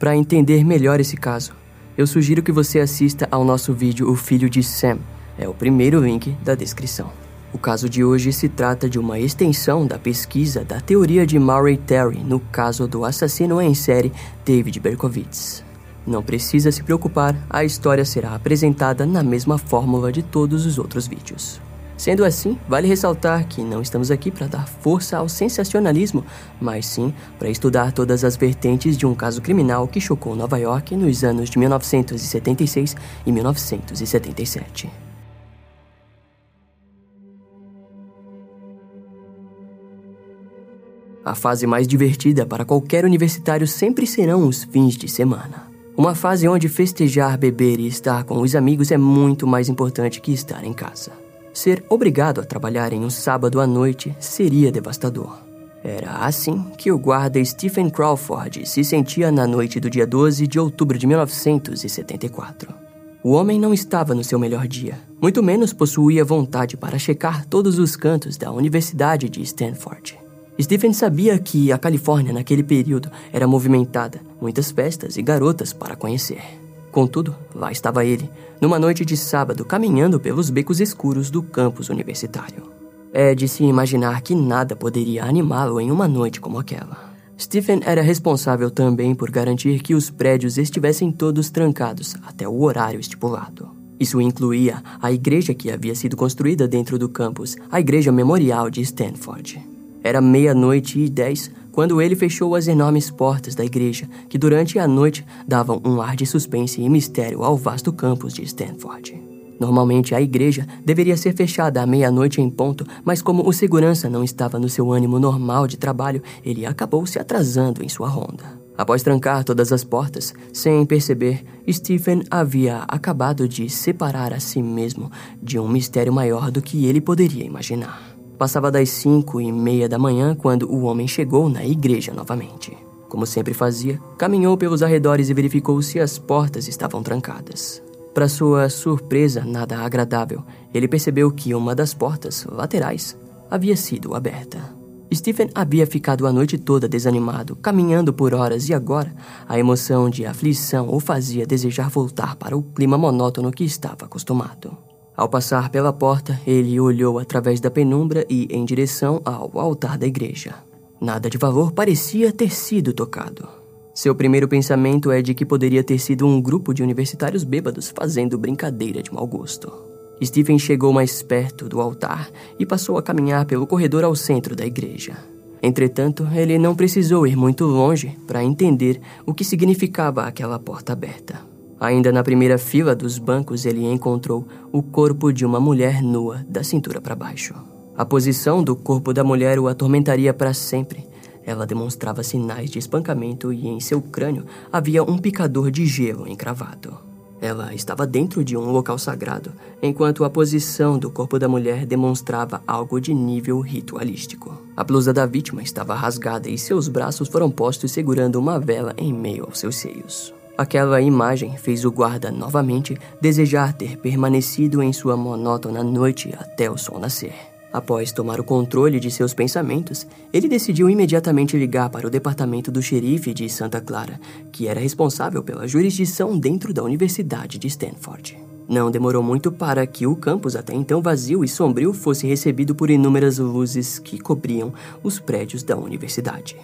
Para entender melhor esse caso, eu sugiro que você assista ao nosso vídeo O Filho de Sam. É o primeiro link da descrição. O caso de hoje se trata de uma extensão da pesquisa da teoria de Murray Terry no caso do assassino em série David Berkowitz. Não precisa se preocupar, a história será apresentada na mesma fórmula de todos os outros vídeos. Sendo assim, vale ressaltar que não estamos aqui para dar força ao sensacionalismo, mas sim para estudar todas as vertentes de um caso criminal que chocou Nova York nos anos de 1976 e 1977. A fase mais divertida para qualquer universitário sempre serão os fins de semana. Uma fase onde festejar, beber e estar com os amigos é muito mais importante que estar em casa. Ser obrigado a trabalhar em um sábado à noite seria devastador. Era assim que o guarda Stephen Crawford se sentia na noite do dia 12 de outubro de 1974. O homem não estava no seu melhor dia, muito menos possuía vontade para checar todos os cantos da Universidade de Stanford. Stephen sabia que a Califórnia naquele período era movimentada, muitas festas e garotas para conhecer. Contudo, lá estava ele, numa noite de sábado, caminhando pelos becos escuros do campus universitário. É de se imaginar que nada poderia animá-lo em uma noite como aquela. Stephen era responsável também por garantir que os prédios estivessem todos trancados até o horário estipulado. Isso incluía a igreja que havia sido construída dentro do campus, a Igreja Memorial de Stanford. Era meia-noite e dez quando ele fechou as enormes portas da igreja, que durante a noite davam um ar de suspense e mistério ao vasto campus de Stanford. Normalmente a igreja deveria ser fechada à meia-noite em ponto, mas como o segurança não estava no seu ânimo normal de trabalho, ele acabou se atrasando em sua ronda. Após trancar todas as portas, sem perceber, Stephen havia acabado de separar a si mesmo de um mistério maior do que ele poderia imaginar. Passava das cinco e meia da manhã quando o homem chegou na igreja novamente. Como sempre fazia, caminhou pelos arredores e verificou se as portas estavam trancadas. Para sua surpresa nada agradável, ele percebeu que uma das portas laterais havia sido aberta. Stephen havia ficado a noite toda desanimado, caminhando por horas e agora a emoção de aflição o fazia desejar voltar para o clima monótono que estava acostumado. Ao passar pela porta, ele olhou através da penumbra e em direção ao altar da igreja. Nada de valor parecia ter sido tocado. Seu primeiro pensamento é de que poderia ter sido um grupo de universitários bêbados fazendo brincadeira de mau gosto. Stephen chegou mais perto do altar e passou a caminhar pelo corredor ao centro da igreja. Entretanto, ele não precisou ir muito longe para entender o que significava aquela porta aberta. Ainda na primeira fila dos bancos, ele encontrou o corpo de uma mulher nua, da cintura para baixo. A posição do corpo da mulher o atormentaria para sempre. Ela demonstrava sinais de espancamento e em seu crânio havia um picador de gelo encravado. Ela estava dentro de um local sagrado, enquanto a posição do corpo da mulher demonstrava algo de nível ritualístico. A blusa da vítima estava rasgada e seus braços foram postos segurando uma vela em meio aos seus seios. Aquela imagem fez o guarda novamente desejar ter permanecido em sua monótona noite até o sol nascer. Após tomar o controle de seus pensamentos, ele decidiu imediatamente ligar para o departamento do xerife de Santa Clara, que era responsável pela jurisdição dentro da Universidade de Stanford. Não demorou muito para que o campus, até então vazio e sombrio, fosse recebido por inúmeras luzes que cobriam os prédios da universidade.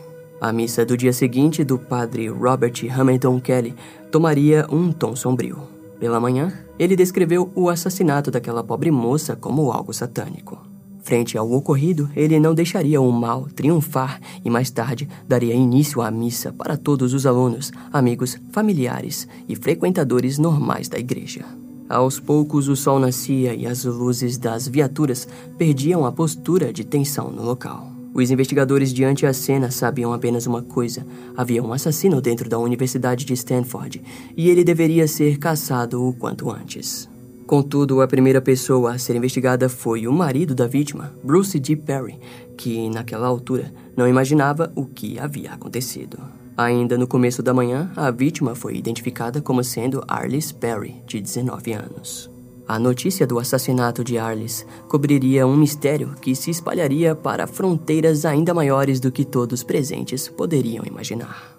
A missa do dia seguinte do padre Robert Hamilton Kelly tomaria um tom sombrio. Pela manhã, ele descreveu o assassinato daquela pobre moça como algo satânico. Frente ao ocorrido, ele não deixaria o mal triunfar e mais tarde daria início à missa para todos os alunos, amigos, familiares e frequentadores normais da igreja. Aos poucos, o sol nascia e as luzes das viaturas perdiam a postura de tensão no local. Os investigadores diante a cena sabiam apenas uma coisa: havia um assassino dentro da Universidade de Stanford e ele deveria ser caçado o quanto antes. Contudo, a primeira pessoa a ser investigada foi o marido da vítima, Bruce D. Perry, que naquela altura não imaginava o que havia acontecido. Ainda no começo da manhã, a vítima foi identificada como sendo Arliss Perry, de 19 anos. A notícia do assassinato de Arliss cobriria um mistério que se espalharia para fronteiras ainda maiores do que todos presentes poderiam imaginar.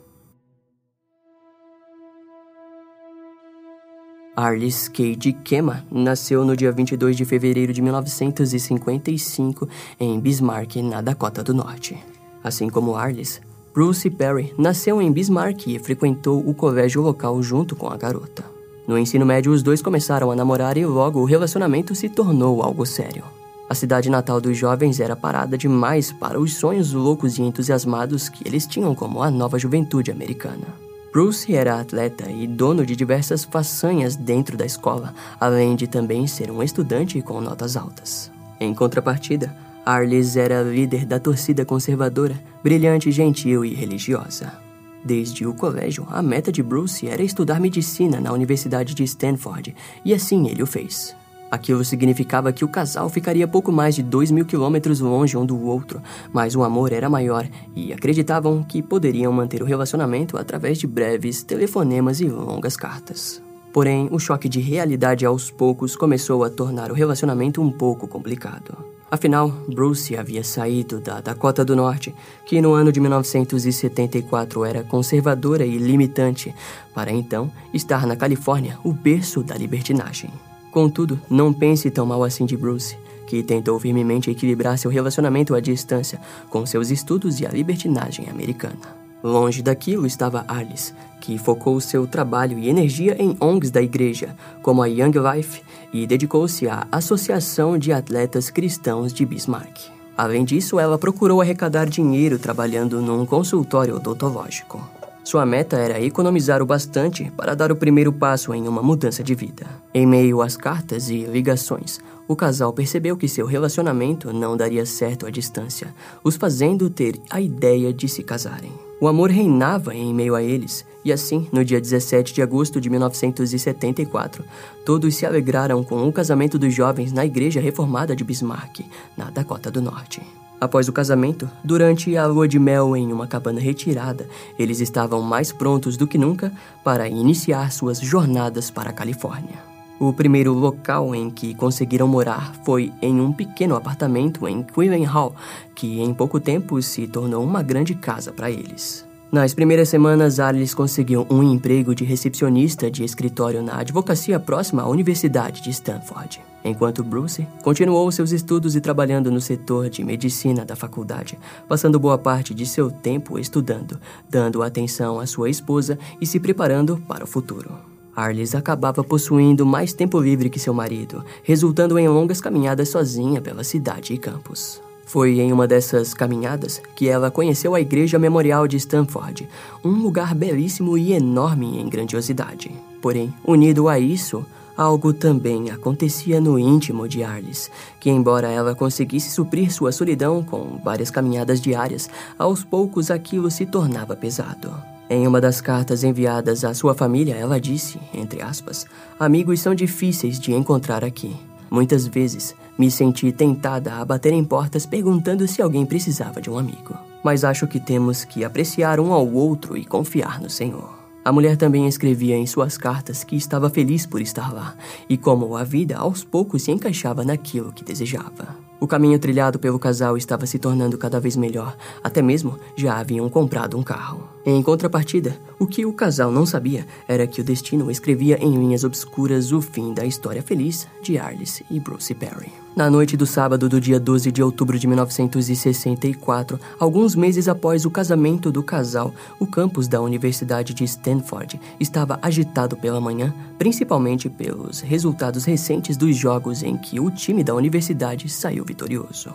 Arlis Cade Kema nasceu no dia 22 de fevereiro de 1955 em Bismarck, na Dakota do Norte. Assim como Arlis, Bruce Perry nasceu em Bismarck e frequentou o colégio local junto com a garota. No ensino médio, os dois começaram a namorar e logo o relacionamento se tornou algo sério. A cidade natal dos jovens era parada demais para os sonhos loucos e entusiasmados que eles tinham como a nova juventude americana. Bruce era atleta e dono de diversas façanhas dentro da escola, além de também ser um estudante com notas altas. Em contrapartida, Arles era líder da torcida conservadora, brilhante, gentil e religiosa. Desde o colégio, a meta de Bruce era estudar medicina na Universidade de Stanford, e assim ele o fez. Aquilo significava que o casal ficaria pouco mais de dois mil quilômetros longe um do outro, mas o amor era maior e acreditavam que poderiam manter o relacionamento através de breves telefonemas e longas cartas. Porém, o choque de realidade aos poucos começou a tornar o relacionamento um pouco complicado. Afinal, Bruce havia saído da Dakota do Norte, que no ano de 1974 era conservadora e limitante, para então estar na Califórnia, o berço da libertinagem. Contudo, não pense tão mal assim de Bruce, que tentou firmemente equilibrar seu relacionamento à distância com seus estudos e a libertinagem americana. Longe daquilo estava Alice, que focou seu trabalho e energia em ONGs da igreja, como a Young Life, e dedicou-se à Associação de Atletas Cristãos de Bismarck. Além disso, ela procurou arrecadar dinheiro trabalhando num consultório odontológico. Sua meta era economizar o bastante para dar o primeiro passo em uma mudança de vida. Em meio às cartas e ligações, o casal percebeu que seu relacionamento não daria certo à distância, os fazendo ter a ideia de se casarem. O amor reinava em meio a eles, e assim, no dia 17 de agosto de 1974, todos se alegraram com o casamento dos jovens na Igreja Reformada de Bismarck, na Dakota do Norte. Após o casamento, durante a lua de mel em uma cabana retirada, eles estavam mais prontos do que nunca para iniciar suas jornadas para a Califórnia. O primeiro local em que conseguiram morar foi em um pequeno apartamento em Quillen Hall, que em pouco tempo se tornou uma grande casa para eles. Nas primeiras semanas, Alice conseguiu um emprego de recepcionista de escritório na advocacia próxima à Universidade de Stanford, enquanto Bruce continuou seus estudos e trabalhando no setor de medicina da faculdade, passando boa parte de seu tempo estudando, dando atenção à sua esposa e se preparando para o futuro. Arlis acabava possuindo mais tempo livre que seu marido, resultando em longas caminhadas sozinha pela cidade e campos. Foi em uma dessas caminhadas que ela conheceu a Igreja Memorial de Stanford, um lugar belíssimo e enorme em grandiosidade. Porém, unido a isso, algo também acontecia no íntimo de Arlis, que embora ela conseguisse suprir sua solidão com várias caminhadas diárias, aos poucos aquilo se tornava pesado. Em uma das cartas enviadas à sua família, ela disse, entre aspas, amigos são difíceis de encontrar aqui. Muitas vezes me senti tentada a bater em portas perguntando se alguém precisava de um amigo. Mas acho que temos que apreciar um ao outro e confiar no Senhor. A mulher também escrevia em suas cartas que estava feliz por estar lá e como a vida aos poucos se encaixava naquilo que desejava. O caminho trilhado pelo casal estava se tornando cada vez melhor, até mesmo já haviam comprado um carro. Em contrapartida, o que o casal não sabia era que o destino escrevia em linhas obscuras o fim da história feliz de Arliss e Bruce Perry. Na noite do sábado do dia 12 de outubro de 1964, alguns meses após o casamento do casal, o campus da Universidade de Stanford estava agitado pela manhã, principalmente pelos resultados recentes dos jogos em que o time da universidade saiu vitorioso.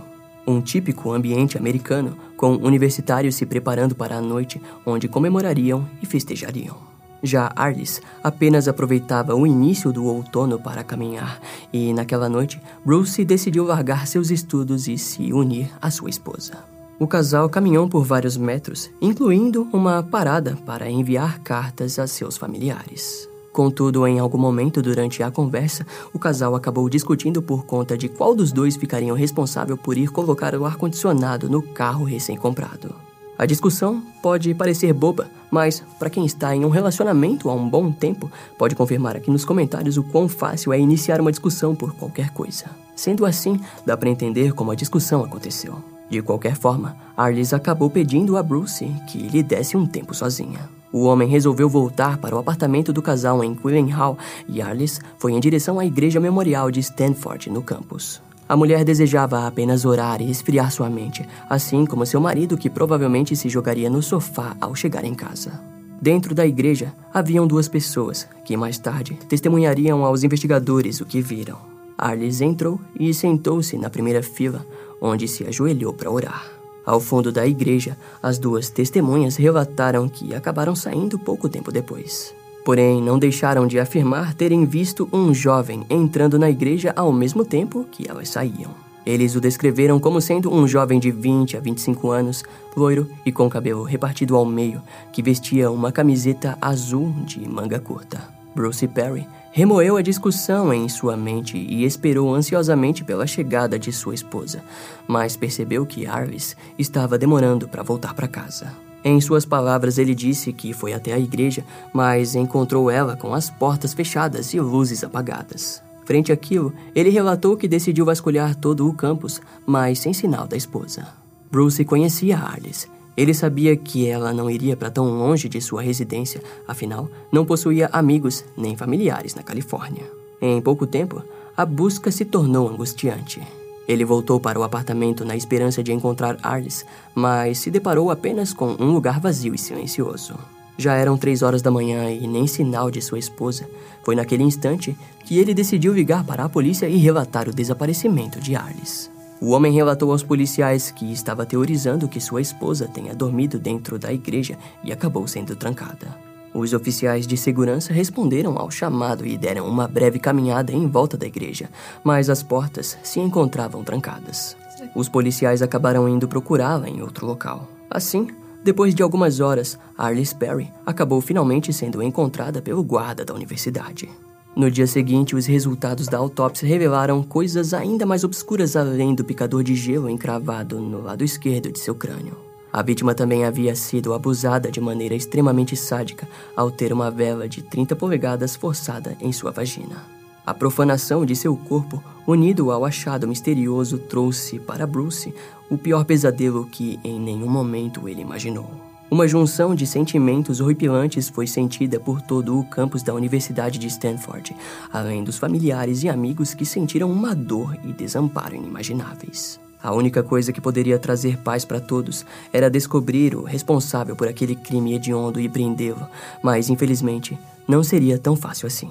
Um típico ambiente americano, com universitários se preparando para a noite onde comemorariam e festejariam. Já Arlis apenas aproveitava o início do outono para caminhar, e naquela noite Bruce decidiu largar seus estudos e se unir à sua esposa. O casal caminhou por vários metros, incluindo uma parada para enviar cartas a seus familiares. Contudo, em algum momento durante a conversa, o casal acabou discutindo por conta de qual dos dois ficariam responsável por ir colocar o ar-condicionado no carro recém-comprado. A discussão pode parecer boba, mas para quem está em um relacionamento há um bom tempo, pode confirmar aqui nos comentários o quão fácil é iniciar uma discussão por qualquer coisa. Sendo assim, dá para entender como a discussão aconteceu. De qualquer forma, Arlis acabou pedindo a Bruce que lhe desse um tempo sozinha. O homem resolveu voltar para o apartamento do casal em Quillen Hall e Arliss foi em direção à igreja memorial de Stanford, no campus. A mulher desejava apenas orar e esfriar sua mente, assim como seu marido, que provavelmente se jogaria no sofá ao chegar em casa. Dentro da igreja haviam duas pessoas que mais tarde testemunhariam aos investigadores o que viram. Arliss entrou e sentou-se na primeira fila, onde se ajoelhou para orar. Ao fundo da igreja, as duas testemunhas relataram que acabaram saindo pouco tempo depois. Porém, não deixaram de afirmar terem visto um jovem entrando na igreja ao mesmo tempo que elas saíam. Eles o descreveram como sendo um jovem de 20 a 25 anos, loiro e com cabelo repartido ao meio, que vestia uma camiseta azul de manga curta. Bruce Perry remoeu a discussão em sua mente e esperou ansiosamente pela chegada de sua esposa, mas percebeu que Arvis estava demorando para voltar para casa. Em suas palavras, ele disse que foi até a igreja, mas encontrou ela com as portas fechadas e luzes apagadas. Frente àquilo, ele relatou que decidiu vasculhar todo o campus, mas sem sinal da esposa. Bruce conhecia Arlis ele sabia que ela não iria para tão longe de sua residência, afinal, não possuía amigos nem familiares na Califórnia. Em pouco tempo, a busca se tornou angustiante. Ele voltou para o apartamento na esperança de encontrar Arlis, mas se deparou apenas com um lugar vazio e silencioso. Já eram três horas da manhã e nem sinal de sua esposa. Foi naquele instante que ele decidiu ligar para a polícia e relatar o desaparecimento de Arlis. O homem relatou aos policiais que estava teorizando que sua esposa tenha dormido dentro da igreja e acabou sendo trancada. Os oficiais de segurança responderam ao chamado e deram uma breve caminhada em volta da igreja, mas as portas se encontravam trancadas. Os policiais acabaram indo procurá-la em outro local. Assim, depois de algumas horas, Arliss Perry acabou finalmente sendo encontrada pelo guarda da universidade. No dia seguinte, os resultados da autópsia revelaram coisas ainda mais obscuras além do picador de gelo encravado no lado esquerdo de seu crânio. A vítima também havia sido abusada de maneira extremamente sádica ao ter uma vela de 30 polegadas forçada em sua vagina. A profanação de seu corpo, unido ao achado misterioso, trouxe para Bruce o pior pesadelo que em nenhum momento ele imaginou. Uma junção de sentimentos horripilantes foi sentida por todo o campus da Universidade de Stanford, além dos familiares e amigos que sentiram uma dor e desamparo inimagináveis. A única coisa que poderia trazer paz para todos era descobrir o responsável por aquele crime hediondo e prendê-lo, mas infelizmente não seria tão fácil assim.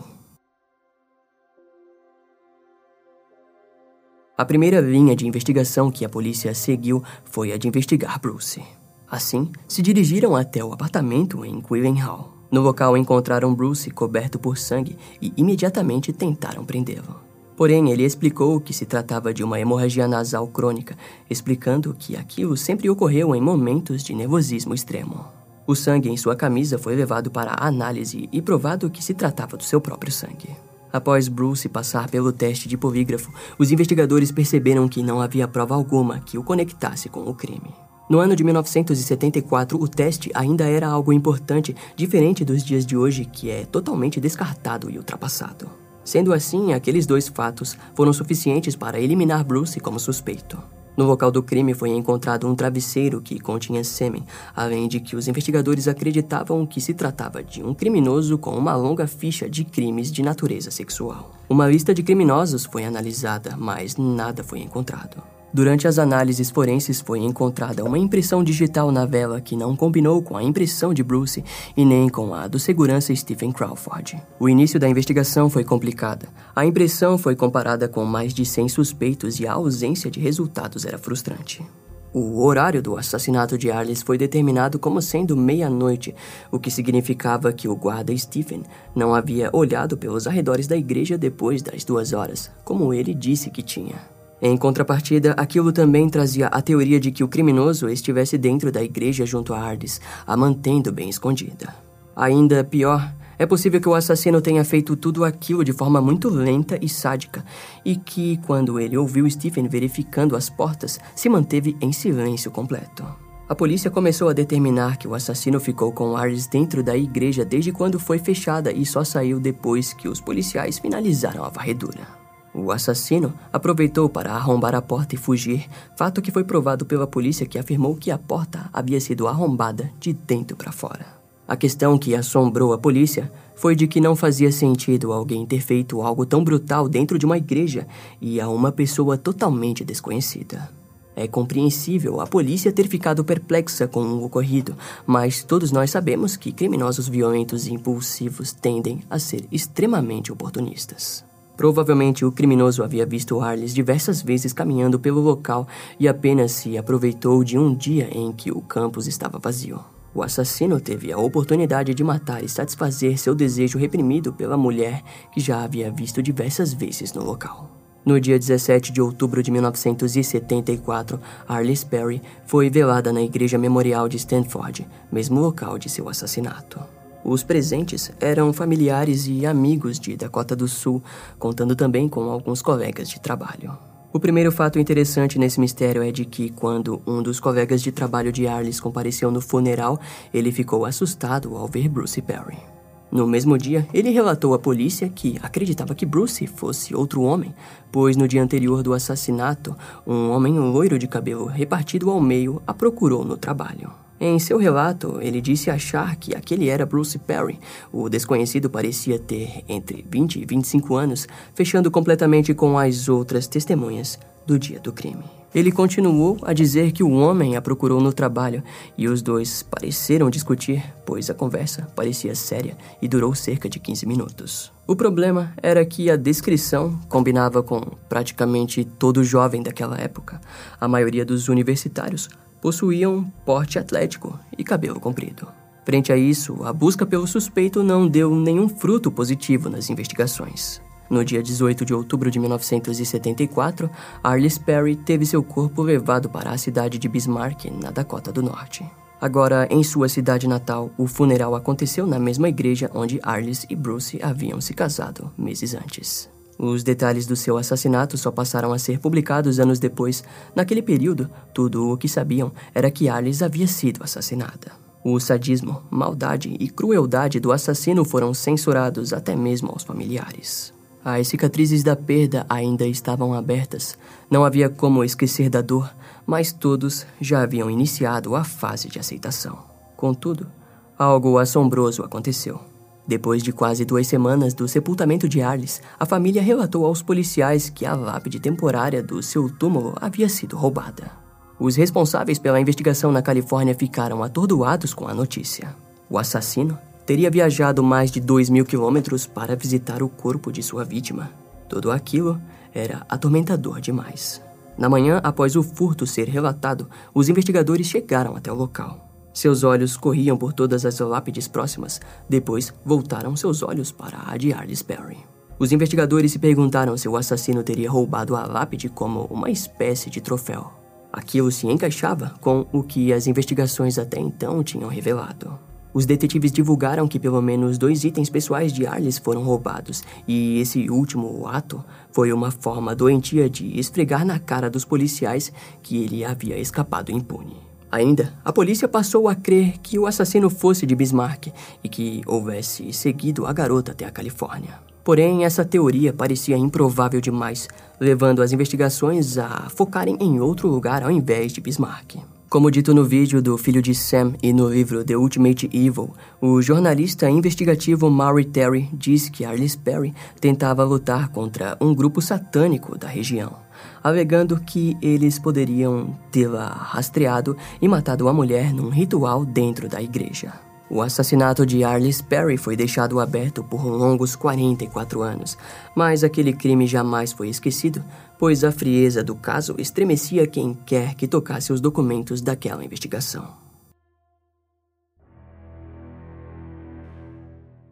A primeira linha de investigação que a polícia seguiu foi a de investigar Bruce. Assim, se dirigiram até o apartamento em Quillen Hall. No local encontraram Bruce coberto por sangue e imediatamente tentaram prendê-lo. Porém, ele explicou que se tratava de uma hemorragia nasal crônica, explicando que aquilo sempre ocorreu em momentos de nervosismo extremo. O sangue em sua camisa foi levado para análise e provado que se tratava do seu próprio sangue. Após Bruce passar pelo teste de polígrafo, os investigadores perceberam que não havia prova alguma que o conectasse com o crime. No ano de 1974, o teste ainda era algo importante, diferente dos dias de hoje, que é totalmente descartado e ultrapassado. Sendo assim, aqueles dois fatos foram suficientes para eliminar Bruce como suspeito. No local do crime foi encontrado um travesseiro que continha sêmen, além de que os investigadores acreditavam que se tratava de um criminoso com uma longa ficha de crimes de natureza sexual. Uma lista de criminosos foi analisada, mas nada foi encontrado. Durante as análises forenses foi encontrada uma impressão digital na vela que não combinou com a impressão de Bruce e nem com a do segurança Stephen Crawford. O início da investigação foi complicada. A impressão foi comparada com mais de 100 suspeitos e a ausência de resultados era frustrante. O horário do assassinato de Arliss foi determinado como sendo meia-noite, o que significava que o guarda Stephen não havia olhado pelos arredores da igreja depois das duas horas, como ele disse que tinha. Em contrapartida, aquilo também trazia a teoria de que o criminoso estivesse dentro da igreja junto a Ardis, a mantendo bem escondida. Ainda pior, é possível que o assassino tenha feito tudo aquilo de forma muito lenta e sádica, e que, quando ele ouviu Stephen verificando as portas, se manteve em silêncio completo. A polícia começou a determinar que o assassino ficou com Ardis dentro da igreja desde quando foi fechada e só saiu depois que os policiais finalizaram a varredura. O assassino aproveitou para arrombar a porta e fugir, fato que foi provado pela polícia que afirmou que a porta havia sido arrombada de dentro para fora. A questão que assombrou a polícia foi de que não fazia sentido alguém ter feito algo tão brutal dentro de uma igreja e a uma pessoa totalmente desconhecida. É compreensível a polícia ter ficado perplexa com o ocorrido, mas todos nós sabemos que criminosos violentos e impulsivos tendem a ser extremamente oportunistas. Provavelmente o criminoso havia visto Arles diversas vezes caminhando pelo local e apenas se aproveitou de um dia em que o campus estava vazio. O assassino teve a oportunidade de matar e satisfazer seu desejo reprimido pela mulher que já havia visto diversas vezes no local. No dia 17 de outubro de 1974, Arliss Perry foi velada na Igreja Memorial de Stanford, mesmo local de seu assassinato. Os presentes eram familiares e amigos de Dakota do Sul, contando também com alguns colegas de trabalho. O primeiro fato interessante nesse mistério é de que, quando um dos colegas de trabalho de Arliss compareceu no funeral, ele ficou assustado ao ver Bruce Perry. No mesmo dia, ele relatou à polícia que acreditava que Bruce fosse outro homem, pois no dia anterior do assassinato, um homem loiro de cabelo repartido ao meio a procurou no trabalho. Em seu relato, ele disse achar que aquele era Bruce Perry. O desconhecido parecia ter entre 20 e 25 anos, fechando completamente com as outras testemunhas do dia do crime. Ele continuou a dizer que o homem a procurou no trabalho e os dois pareceram discutir, pois a conversa parecia séria e durou cerca de 15 minutos. O problema era que a descrição combinava com praticamente todo jovem daquela época. A maioria dos universitários possuíam porte atlético e cabelo comprido. Frente a isso, a busca pelo suspeito não deu nenhum fruto positivo nas investigações. No dia 18 de outubro de 1974, Arliss Perry teve seu corpo levado para a cidade de Bismarck, na Dakota do Norte. Agora, em sua cidade natal, o funeral aconteceu na mesma igreja onde Arliss e Bruce haviam se casado meses antes. Os detalhes do seu assassinato só passaram a ser publicados anos depois. Naquele período, tudo o que sabiam era que Alice havia sido assassinada. O sadismo, maldade e crueldade do assassino foram censurados até mesmo aos familiares. As cicatrizes da perda ainda estavam abertas. Não havia como esquecer da dor, mas todos já haviam iniciado a fase de aceitação. Contudo, algo assombroso aconteceu. Depois de quase duas semanas do sepultamento de Arles, a família relatou aos policiais que a lápide temporária do seu túmulo havia sido roubada. Os responsáveis pela investigação na Califórnia ficaram atordoados com a notícia. O assassino teria viajado mais de 2 mil quilômetros para visitar o corpo de sua vítima. Tudo aquilo era atormentador demais. Na manhã após o furto ser relatado, os investigadores chegaram até o local. Seus olhos corriam por todas as lápides próximas, depois voltaram seus olhos para a de Arliss Perry. Os investigadores se perguntaram se o assassino teria roubado a lápide como uma espécie de troféu. Aquilo se encaixava com o que as investigações até então tinham revelado. Os detetives divulgaram que pelo menos dois itens pessoais de Arliss foram roubados, e esse último ato foi uma forma doentia de esfregar na cara dos policiais que ele havia escapado impune. Ainda, a polícia passou a crer que o assassino fosse de Bismarck e que houvesse seguido a garota até a Califórnia. Porém, essa teoria parecia improvável demais, levando as investigações a focarem em outro lugar ao invés de Bismarck. Como dito no vídeo do filho de Sam e no livro The Ultimate Evil, o jornalista investigativo Maury Terry diz que Arliss Perry tentava lutar contra um grupo satânico da região alegando que eles poderiam tê-la rastreado e matado a mulher num ritual dentro da igreja. O assassinato de Arliss Perry foi deixado aberto por longos 44 anos, mas aquele crime jamais foi esquecido, pois a frieza do caso estremecia quem quer que tocasse os documentos daquela investigação.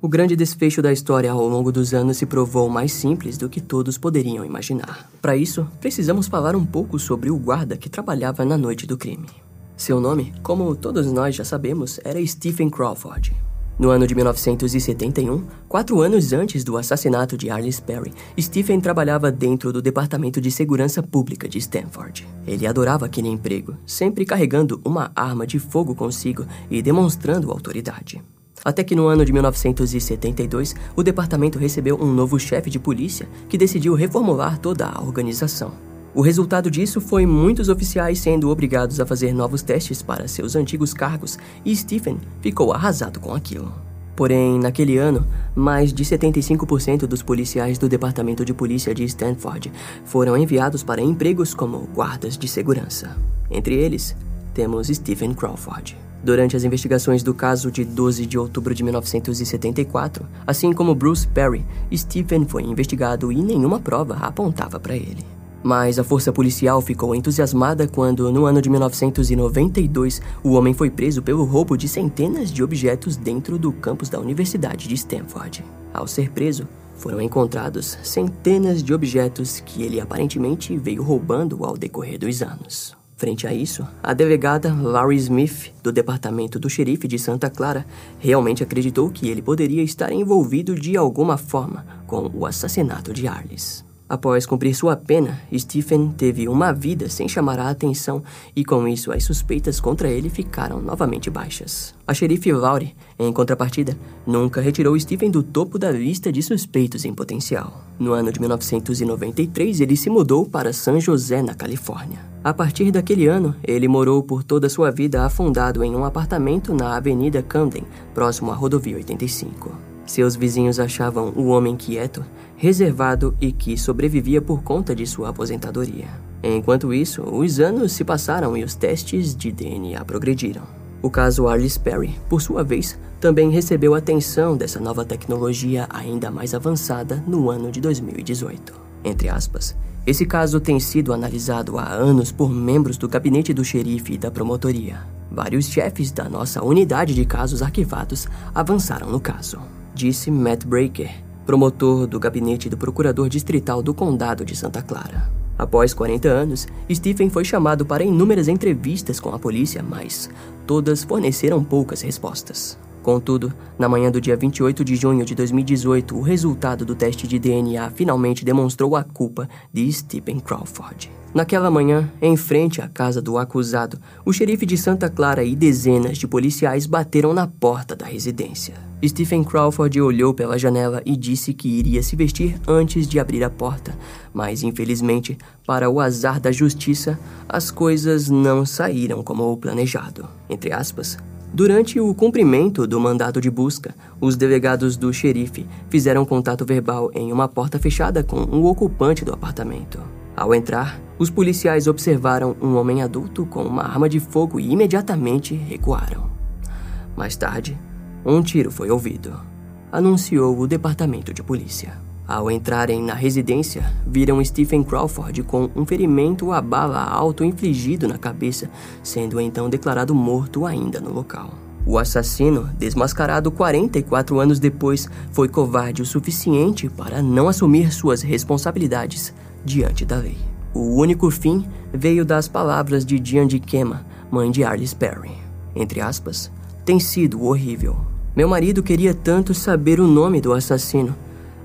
O grande desfecho da história ao longo dos anos se provou mais simples do que todos poderiam imaginar. Para isso, precisamos falar um pouco sobre o guarda que trabalhava na noite do crime. Seu nome, como todos nós já sabemos, era Stephen Crawford. No ano de 1971, quatro anos antes do assassinato de Arliss Perry, Stephen trabalhava dentro do Departamento de Segurança Pública de Stanford. Ele adorava aquele emprego, sempre carregando uma arma de fogo consigo e demonstrando autoridade. Até que no ano de 1972, o departamento recebeu um novo chefe de polícia que decidiu reformular toda a organização. O resultado disso foi muitos oficiais sendo obrigados a fazer novos testes para seus antigos cargos e Stephen ficou arrasado com aquilo. Porém, naquele ano, mais de 75% dos policiais do Departamento de Polícia de Stanford foram enviados para empregos como guardas de segurança. Entre eles, temos Stephen Crawford. Durante as investigações do caso de 12 de outubro de 1974, assim como Bruce Perry, Stephen foi investigado e nenhuma prova apontava para ele. Mas a força policial ficou entusiasmada quando, no ano de 1992, o homem foi preso pelo roubo de centenas de objetos dentro do campus da Universidade de Stanford. Ao ser preso, foram encontrados centenas de objetos que ele aparentemente veio roubando ao decorrer dos anos. Frente a isso, a delegada Larry Smith, do departamento do xerife de Santa Clara, realmente acreditou que ele poderia estar envolvido de alguma forma com o assassinato de Arliss. Após cumprir sua pena, Stephen teve uma vida sem chamar a atenção e com isso as suspeitas contra ele ficaram novamente baixas. A xerife Laurie, em contrapartida, nunca retirou Stephen do topo da lista de suspeitos em potencial. No ano de 1993, ele se mudou para San José, na Califórnia. A partir daquele ano, ele morou por toda sua vida afundado em um apartamento na Avenida Camden, próximo à Rodovia 85. Seus vizinhos achavam o homem quieto, reservado e que sobrevivia por conta de sua aposentadoria. Enquanto isso, os anos se passaram e os testes de DNA progrediram. O caso Arliss Perry, por sua vez, também recebeu atenção dessa nova tecnologia ainda mais avançada no ano de 2018. Entre aspas, esse caso tem sido analisado há anos por membros do gabinete do xerife e da promotoria. Vários chefes da nossa unidade de casos arquivados avançaram no caso disse Matt Breaker, promotor do gabinete do procurador distrital do condado de Santa Clara. Após 40 anos, Stephen foi chamado para inúmeras entrevistas com a polícia, mas todas forneceram poucas respostas. Contudo, na manhã do dia 28 de junho de 2018, o resultado do teste de DNA finalmente demonstrou a culpa de Stephen Crawford. Naquela manhã, em frente à casa do acusado, o xerife de Santa Clara e dezenas de policiais bateram na porta da residência. Stephen Crawford olhou pela janela e disse que iria se vestir antes de abrir a porta, mas infelizmente, para o azar da justiça, as coisas não saíram como o planejado. Entre aspas, Durante o cumprimento do mandado de busca, os delegados do xerife fizeram contato verbal em uma porta fechada com o um ocupante do apartamento. Ao entrar, os policiais observaram um homem adulto com uma arma de fogo e imediatamente recuaram. Mais tarde, um tiro foi ouvido, anunciou o departamento de polícia. Ao entrarem na residência, viram Stephen Crawford com um ferimento a bala auto-infligido na cabeça, sendo então declarado morto ainda no local. O assassino, desmascarado 44 anos depois, foi covarde o suficiente para não assumir suas responsabilidades diante da lei. O único fim veio das palavras de Diane de Kema, mãe de Arliss Perry. Entre aspas, tem sido horrível. Meu marido queria tanto saber o nome do assassino,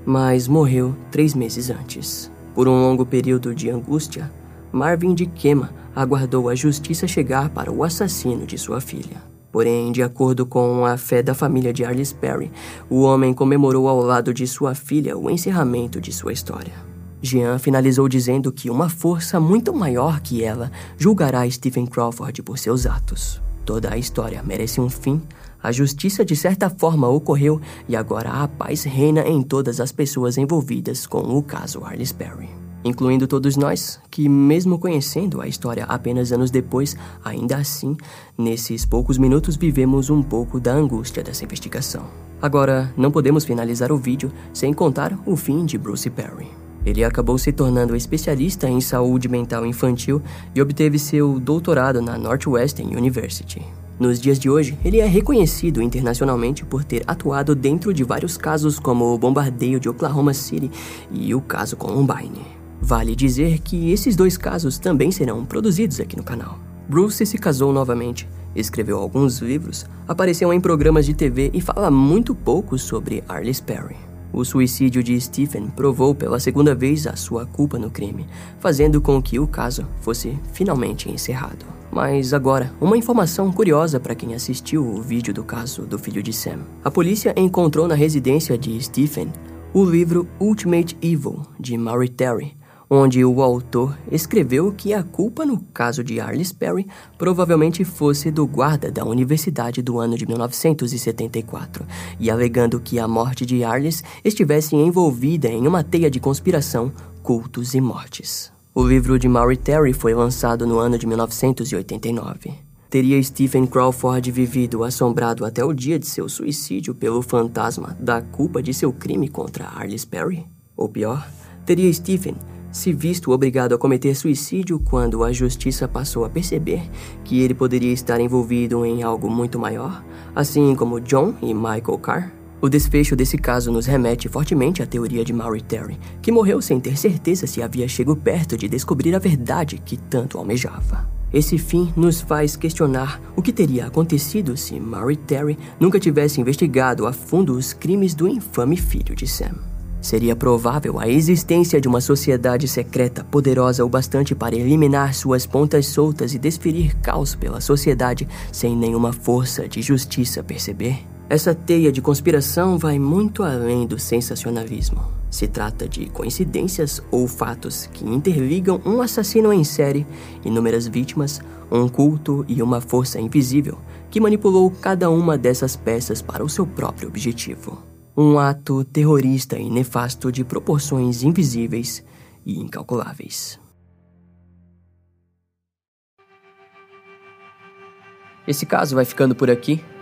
mas morreu três meses antes. Por um longo período de angústia, Marvin de Kema aguardou a justiça chegar para o assassino de sua filha. Porém, de acordo com a fé da família de Arliss Perry, o homem comemorou ao lado de sua filha o encerramento de sua história. Jean finalizou dizendo que uma força muito maior que ela julgará Stephen Crawford por seus atos. Toda a história merece um fim, a justiça de certa forma ocorreu e agora a paz reina em todas as pessoas envolvidas com o caso Arliss Perry. Incluindo todos nós, que, mesmo conhecendo a história apenas anos depois, ainda assim, nesses poucos minutos vivemos um pouco da angústia dessa investigação. Agora, não podemos finalizar o vídeo sem contar o fim de Bruce Perry. Ele acabou se tornando especialista em saúde mental infantil e obteve seu doutorado na Northwestern University. Nos dias de hoje, ele é reconhecido internacionalmente por ter atuado dentro de vários casos como o bombardeio de Oklahoma City e o caso Columbine. Vale dizer que esses dois casos também serão produzidos aqui no canal. Bruce se casou novamente, escreveu alguns livros, apareceu em programas de TV e fala muito pouco sobre Arliss Perry. O suicídio de Stephen provou pela segunda vez a sua culpa no crime, fazendo com que o caso fosse finalmente encerrado. Mas agora, uma informação curiosa para quem assistiu o vídeo do caso do filho de Sam. A polícia encontrou na residência de Stephen o livro Ultimate Evil, de Maury Terry, onde o autor escreveu que a culpa no caso de Arliss Perry provavelmente fosse do guarda da universidade do ano de 1974, e alegando que a morte de Arliss estivesse envolvida em uma teia de conspiração, cultos e mortes. O livro de Maury Terry foi lançado no ano de 1989. Teria Stephen Crawford vivido assombrado até o dia de seu suicídio pelo fantasma da culpa de seu crime contra Arliss Perry? Ou pior, teria Stephen se visto obrigado a cometer suicídio quando a justiça passou a perceber que ele poderia estar envolvido em algo muito maior, assim como John e Michael Carr? O desfecho desse caso nos remete fortemente à teoria de Maury Terry, que morreu sem ter certeza se havia chegado perto de descobrir a verdade que tanto almejava. Esse fim nos faz questionar o que teria acontecido se Maury Terry nunca tivesse investigado a fundo os crimes do infame filho de Sam. Seria provável a existência de uma sociedade secreta poderosa o bastante para eliminar suas pontas soltas e desferir caos pela sociedade sem nenhuma força de justiça perceber? Essa teia de conspiração vai muito além do sensacionalismo. Se trata de coincidências ou fatos que interligam um assassino em série, inúmeras vítimas, um culto e uma força invisível que manipulou cada uma dessas peças para o seu próprio objetivo. Um ato terrorista e nefasto de proporções invisíveis e incalculáveis. Esse caso vai ficando por aqui.